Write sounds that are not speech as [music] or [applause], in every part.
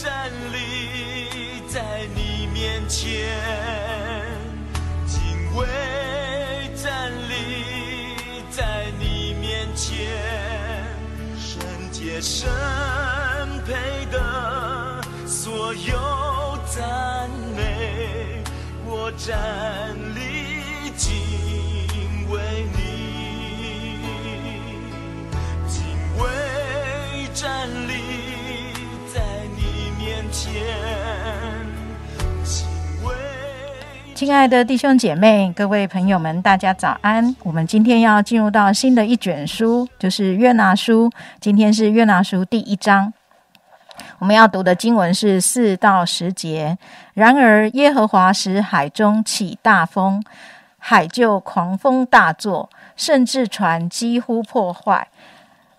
站立在你面前，敬畏站立在你面前，圣洁圣配的所有赞美，我站立亲爱的弟兄姐妹、各位朋友们，大家早安！我们今天要进入到新的一卷书，就是约拿书。今天是约拿书第一章，我们要读的经文是四到十节。然而，耶和华使海中起大风，海就狂风大作，甚至船几乎破坏。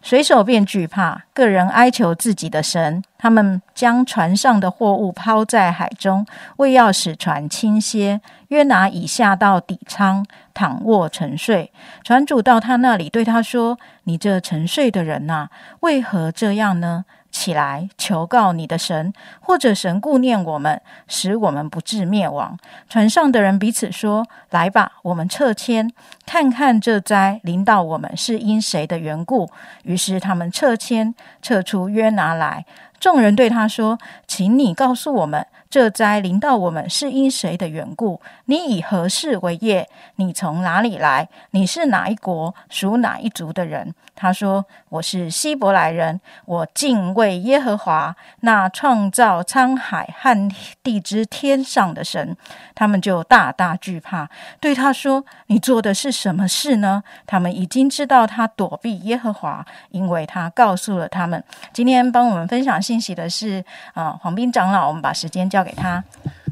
水手便惧怕，个人哀求自己的神。他们将船上的货物抛在海中，为要使船倾斜。约拿已下到底舱，躺卧沉睡。船主到他那里，对他说：“你这沉睡的人呐、为何这样呢？起来，求告你的神，或者神顾念我们，使我们不至灭亡。”船上的人彼此说：“来吧，我们撤迁，看看这灾临到我们是因谁的缘故。”于是他们撤迁，撤出约拿来。众人对他说：“请你告诉我们，这灾临到我们是因谁的缘故？你以何事为业？你从哪里来？你是哪一国、属哪一族的人？”他说：“我是希伯来人，我敬畏耶和华，那创造沧海和地之天上的神。”他们就大大惧怕，对他说：“你做的是什么事呢？”他们已经知道他躲避耶和华，因为他告诉了他们。今天帮我们分享信息的是啊、黄斌长老，我们把时间交给他。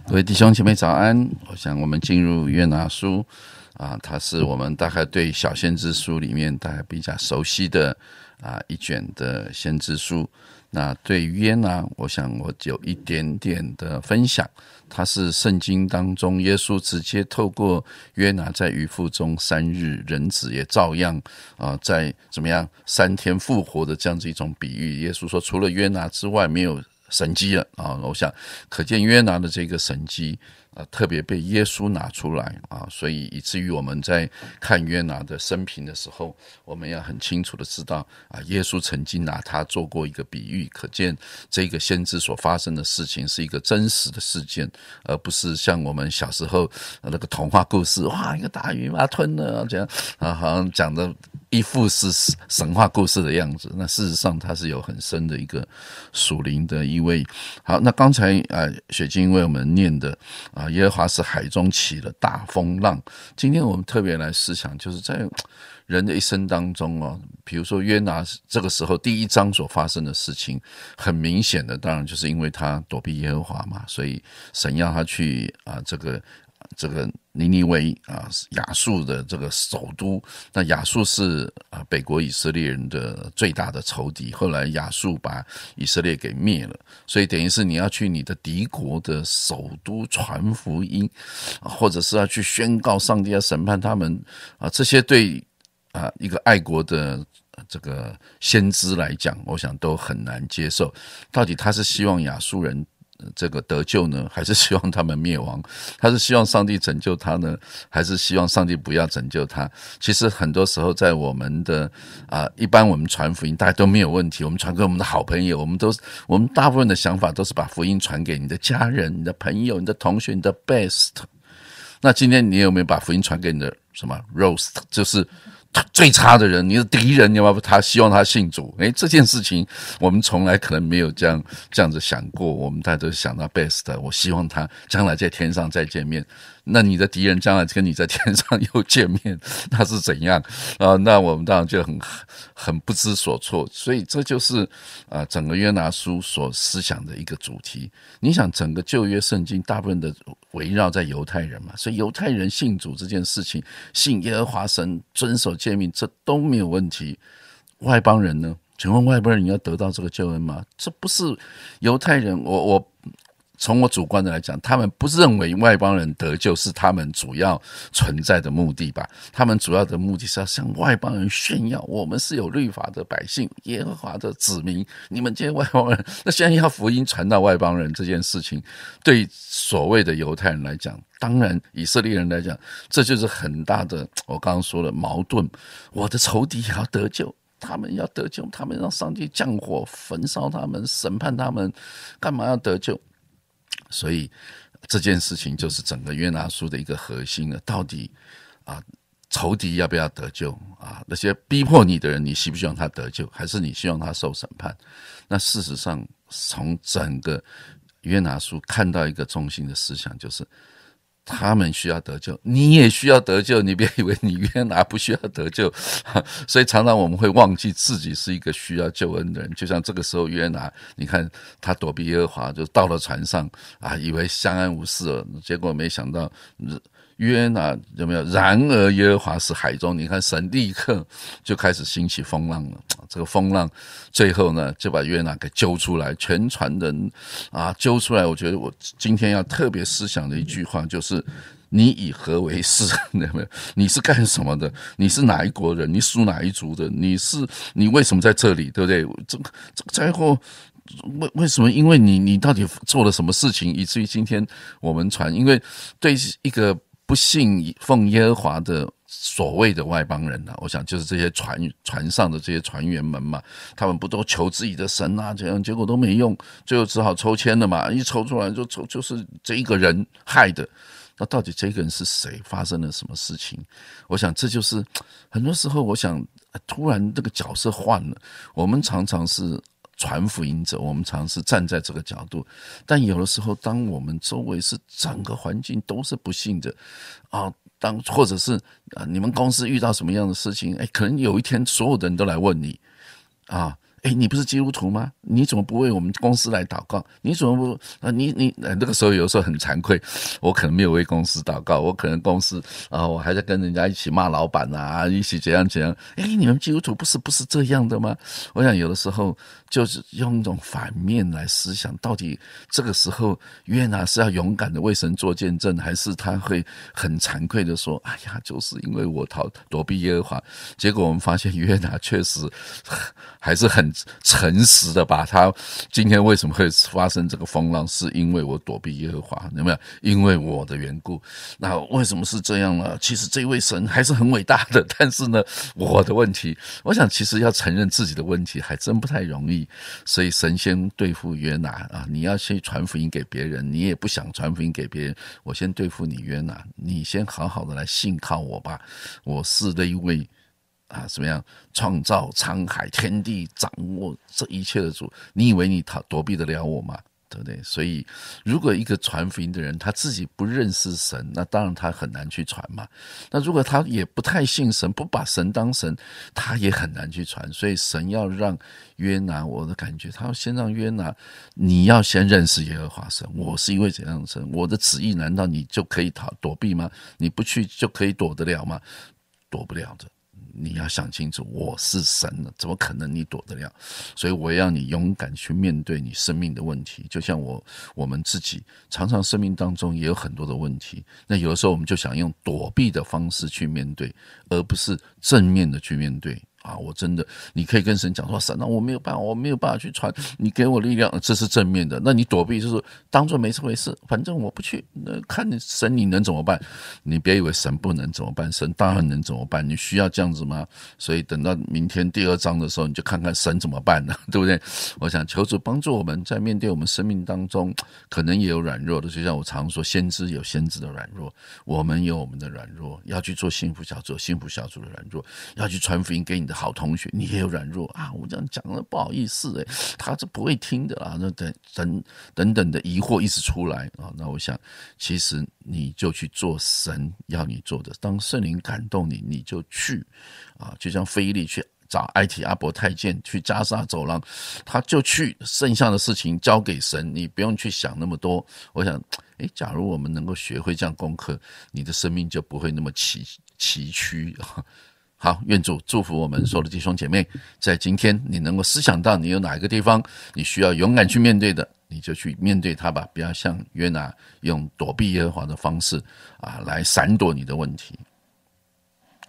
各位弟兄姐妹早安！我想我们进入约拿书啊，它是我们大概对小先知书里面大概比较熟悉的啊一卷的先知书。那对约拿，我想我有一点点的分享。它是圣经当中耶稣直接透过约拿在鱼腹中三日，人子也照样啊、在怎么样三天复活的这样子一种比喻。耶稣说，除了约拿之外，没有神迹了啊！我想可见约拿的这个神迹啊，特别被耶稣拿出来啊，所以以至于我们在看约拿的生平的时候，我们要很清楚的知道啊，耶稣曾经拿他做过一个比喻，可见这个先知所发生的事情是一个真实的事件，而不是像我们小时候那个童话故事，哇，一个大鱼把它吞了，这样啊，好像讲的一副是神话故事的样子。那事实上，它是有很深的一个属灵的意味。好，那刚才啊，雪晶为我们念的啊，耶和华是海中起了大风浪。今天我们特别来思想，就是在人的一生当中哦，比如说约拿这个时候第一章所发生的事情，很明显的，当然就是因为他躲避耶和华嘛，所以神要他去啊，这个。这个尼尼微啊，亚述的这个首都，那亚述是啊北国以色列人的最大的仇敌。后来亚述把以色列给灭了，所以等于是你要去你的敌国的首都传福音，或者是要去宣告上帝要审判他们啊，这些对啊一个爱国的。这个先知来讲，我想都很难接受。到底他是希望亚述人这个得救呢，还是希望他们灭亡？他是希望上帝拯救他呢，还是希望上帝不要拯救他？其实很多时候，在我们的啊、一般我们传福音，大家都没有问题。我们传给我们的好朋友，我们都我们大部分的想法都是把福音传给你的家人、你的朋友、你的同学、你的 best。那今天你有没有把福音传给你的什么 roast？就是最差的人，你的敌人，你要不他希望他信主？诶，这件事情我们从来可能没有这样这样子想过。我们大家都想到 best，我希望他将来在天上再见面。那你的敌人将来跟你在天上又见面，那是怎样啊、那我们当然就很很不知所措。所以这就是啊、整个约拿书所思想的一个主题。你想，整个旧约圣经大部分的围绕在犹太人嘛，所以犹太人信主这件事情，信耶和华神、遵守诫命，这都没有问题。外邦人呢？请问外邦人你要得到这个救恩吗？这不是犹太人，我我从我主观的来讲，他们不认为外邦人得救是他们主要存在的目的吧？他们主要的目的是要向外邦人炫耀，我们是有律法的百姓，耶和华的子民。你们这些外邦人，那现在要福音传到外邦人这件事情，对所谓的犹太人来讲，当然以色列人来讲，这就是很大的。我刚刚说了矛盾，我的仇敌也要得救。他们要得救，他们让上帝降火焚烧他们，审判他们，干嘛要得救？所以这件事情就是整个约拿书的一个核心了。到底啊，仇敌要不要得救啊？那些逼迫你的人，你希不希望他得救，还是你希望他受审判？那事实上，从整个约拿书看到一个中心的思想，就是。他们需要得救，你也需要得救。你别以为你约拿不需要得救，[laughs] 所以常常我们会忘记自己是一个需要救恩的人。就像这个时候约拿，你看他躲避耶和华，就到了船上啊，以为相安无事了，结果没想到。约拿有没有？然而耶和华是海中，你看神立刻就开始兴起风浪了。这个风浪最后呢，就把约拿给揪出来，全船人啊揪出来。我觉得我今天要特别思想的一句话就是：你以何为事？有没有？你是干什么的？你是哪一国人？你属哪一族的？你是你为什么在这里？对不对？这个这个灾祸为为什么？因为你你到底做了什么事情，以至于今天我们传？因为对一个。不信奉耶和华的所谓的外邦人呢？我想就是这些船船上的这些船员们嘛，他们不都求自己的神啊？这样结果都没用，最后只好抽签了嘛。一抽出来就抽，就是这一个人害的。那到底这个人是谁？发生了什么事情？我想这就是很多时候，我想突然这个角色换了。我们常常是。传福音者，我们常是站在这个角度，但有的时候，当我们周围是整个环境都是不幸的，啊，当或者是啊，你们公司遇到什么样的事情，哎，可能有一天所有的人都来问你，啊。哎，你不是基督徒吗？你怎么不为我们公司来祷告？你怎么不啊？你你那个时候有时候很惭愧，我可能没有为公司祷告，我可能公司啊，我还在跟人家一起骂老板啊，一起怎样怎样。哎，你们基督徒不是不是这样的吗？我想有的时候就是用一种反面来思想，到底这个时候约拿是要勇敢的为神做见证，还是他会很惭愧的说：“哎呀，就是因为我逃躲避耶和华。”结果我们发现约拿确实 [laughs] 还是很。诚实的把他今天为什么会发生这个风浪，是因为我躲避耶和华，有没有？因为我的缘故。那为什么是这样呢？其实这位神还是很伟大的，但是呢，我的问题，我想其实要承认自己的问题还真不太容易。所以神仙对付约拿啊，你要去传福音给别人，你也不想传福音给别人，我先对付你约拿，你先好好的来信靠我吧，我是那一位。啊，怎么样？创造沧海天地，掌握这一切的主，你以为你逃躲避得了我吗？对不对？所以，如果一个传福音的人他自己不认识神，那当然他很难去传嘛。那如果他也不太信神，不把神当神，他也很难去传。所以，神要让约拿，我的感觉，他要先让约拿，你要先认识耶和华神。我是一位怎样的神？我的旨意难道你就可以逃躲避吗？你不去就可以躲得了吗？躲不了的。你要想清楚，我是神了，怎么可能你躲得了？所以我要你勇敢去面对你生命的问题。就像我，我们自己常常生命当中也有很多的问题。那有的时候我们就想用躲避的方式去面对，而不是正面的去面对。啊，我真的，你可以跟神讲说，神啊，我没有办法，我没有办法去传，你给我力量，这是正面的。那你躲避就是当做没这回事，反正我不去。那看神你能怎么办？你别以为神不能怎么办，神当然能怎么办。你需要这样子吗？所以等到明天第二章的时候，你就看看神怎么办呢？[laughs] 对不对？我想求主帮助我们在面对我们生命当中，可能也有软弱的，就像我常说，先知有先知的软弱，我们有我们的软弱，要去做幸福小组，幸福小组的软弱，要去传福音给你的。好同学，你也有软弱啊！我这样讲了不好意思哎，他是不会听的啊。那等等等等的疑惑一直出来啊。那我想，其实你就去做神要你做的。当圣灵感动你，你就去啊。就像菲利去找埃提阿伯太监去加沙走廊，他就去，剩下的事情交给神，你不用去想那么多。我想，哎，假如我们能够学会这样功课，你的生命就不会那么崎崎岖啊。[laughs] 好，愿主祝福我们所有的弟兄姐妹，在今天你能够思想到你有哪一个地方你需要勇敢去面对的，你就去面对它吧，不要像约拿用躲避耶和华的方式啊来闪躲你的问题。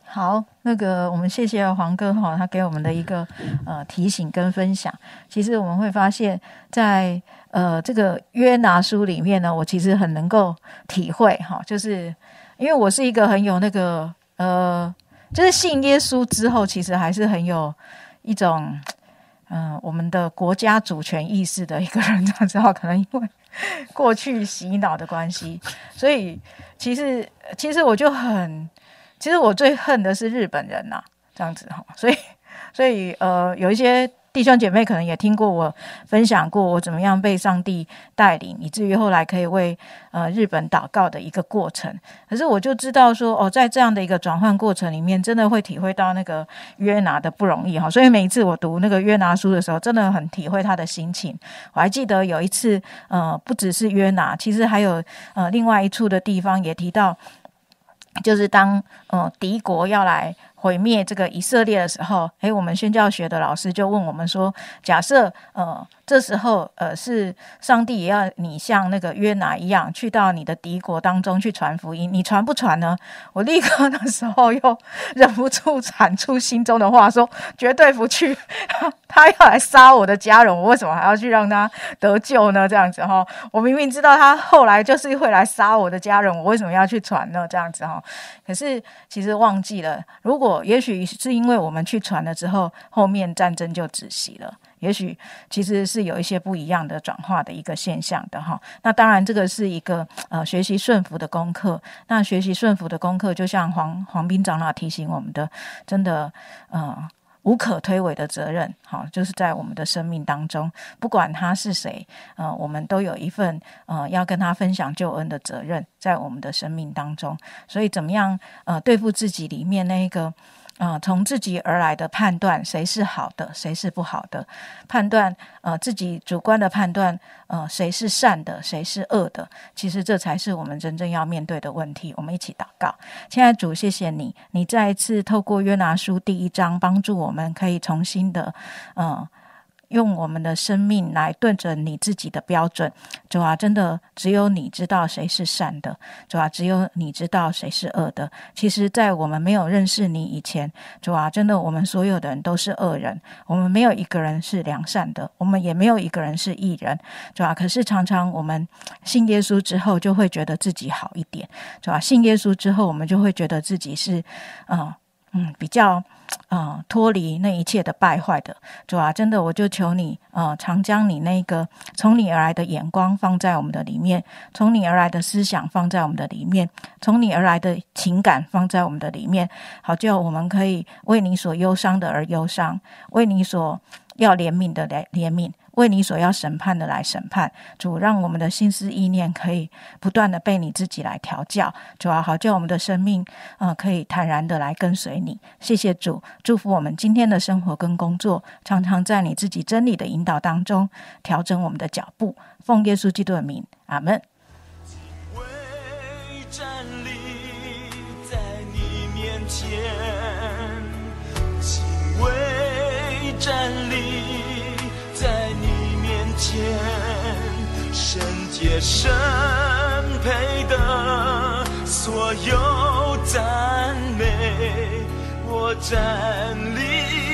好，那个我们谢谢黄哥哈，他给我们的一个呃提醒跟分享。其实我们会发现，在呃这个约拿书里面呢，我其实很能够体会哈，就是因为我是一个很有那个呃，就是信耶稣之后，其实还是很有一种嗯我们的国家主权意识的一个人，这样子哈，可能因为过去洗脑的关系，所以其实其实我就很。其实我最恨的是日本人呐，这样子哈，所以，所以呃，有一些弟兄姐妹可能也听过我分享过我怎么样被上帝带领，以至于后来可以为呃日本祷告的一个过程。可是我就知道说，哦，在这样的一个转换过程里面，真的会体会到那个约拿的不容易哈。所以每一次我读那个约拿书的时候，真的很体会他的心情。我还记得有一次，呃，不只是约拿，其实还有呃另外一处的地方也提到。就是当嗯敌国要来毁灭这个以色列的时候，诶，我们宣教学的老师就问我们说：假设呃。这时候，呃，是上帝也要你像那个约拿一样，去到你的敌国当中去传福音。你传不传呢？我立刻那时候又忍不住喊出心中的话，说绝对不去。[laughs] 他要来杀我的家人，我为什么还要去让他得救呢？这样子哈，我明明知道他后来就是会来杀我的家人，我为什么要去传呢？这样子哈，可是其实忘记了，如果也许是因为我们去传了之后，后面战争就止息了。也许其实是有一些不一样的转化的一个现象的哈。那当然，这个是一个呃学习顺服的功课。那学习顺服的功课，就像黄黄斌长老提醒我们的，真的呃无可推诿的责任。好，就是在我们的生命当中，不管他是谁，呃，我们都有一份呃要跟他分享救恩的责任，在我们的生命当中。所以，怎么样呃对付自己里面那一个？啊，从自己而来的判断，谁是好的，谁是不好的？判断，呃，自己主观的判断，呃，谁是善的，谁是恶的？其实这才是我们真正要面对的问题。我们一起祷告，亲爱主，谢谢你，你再一次透过约拿书第一章，帮助我们可以重新的，嗯。用我们的生命来对着你自己的标准，主啊，真的只有你知道谁是善的，主啊，只有你知道谁是恶的。其实，在我们没有认识你以前，主啊，真的我们所有的人都是恶人，我们没有一个人是良善的，我们也没有一个人是义人，主啊。可是常常我们信耶稣之后，就会觉得自己好一点，主啊。信耶稣之后，我们就会觉得自己是，嗯嗯，比较。啊，脱离那一切的败坏的主啊，真的，我就求你啊，常将你那个从你而来的眼光放在我们的里面，从你而来的思想放在我们的里面，从你而来的情感放在我们的里面，好叫我们可以为你所忧伤的而忧伤，为你所要怜悯的来怜悯。为你所要审判的来审判，主让我们的心思意念可以不断的被你自己来调教，主啊，好叫我们的生命啊可以坦然的来跟随你。谢谢主，祝福我们今天的生活跟工作，常常在你自己真理的引导当中调整我们的脚步。奉耶稣基督的名，阿门。圣洁圣配的所有赞美，我站立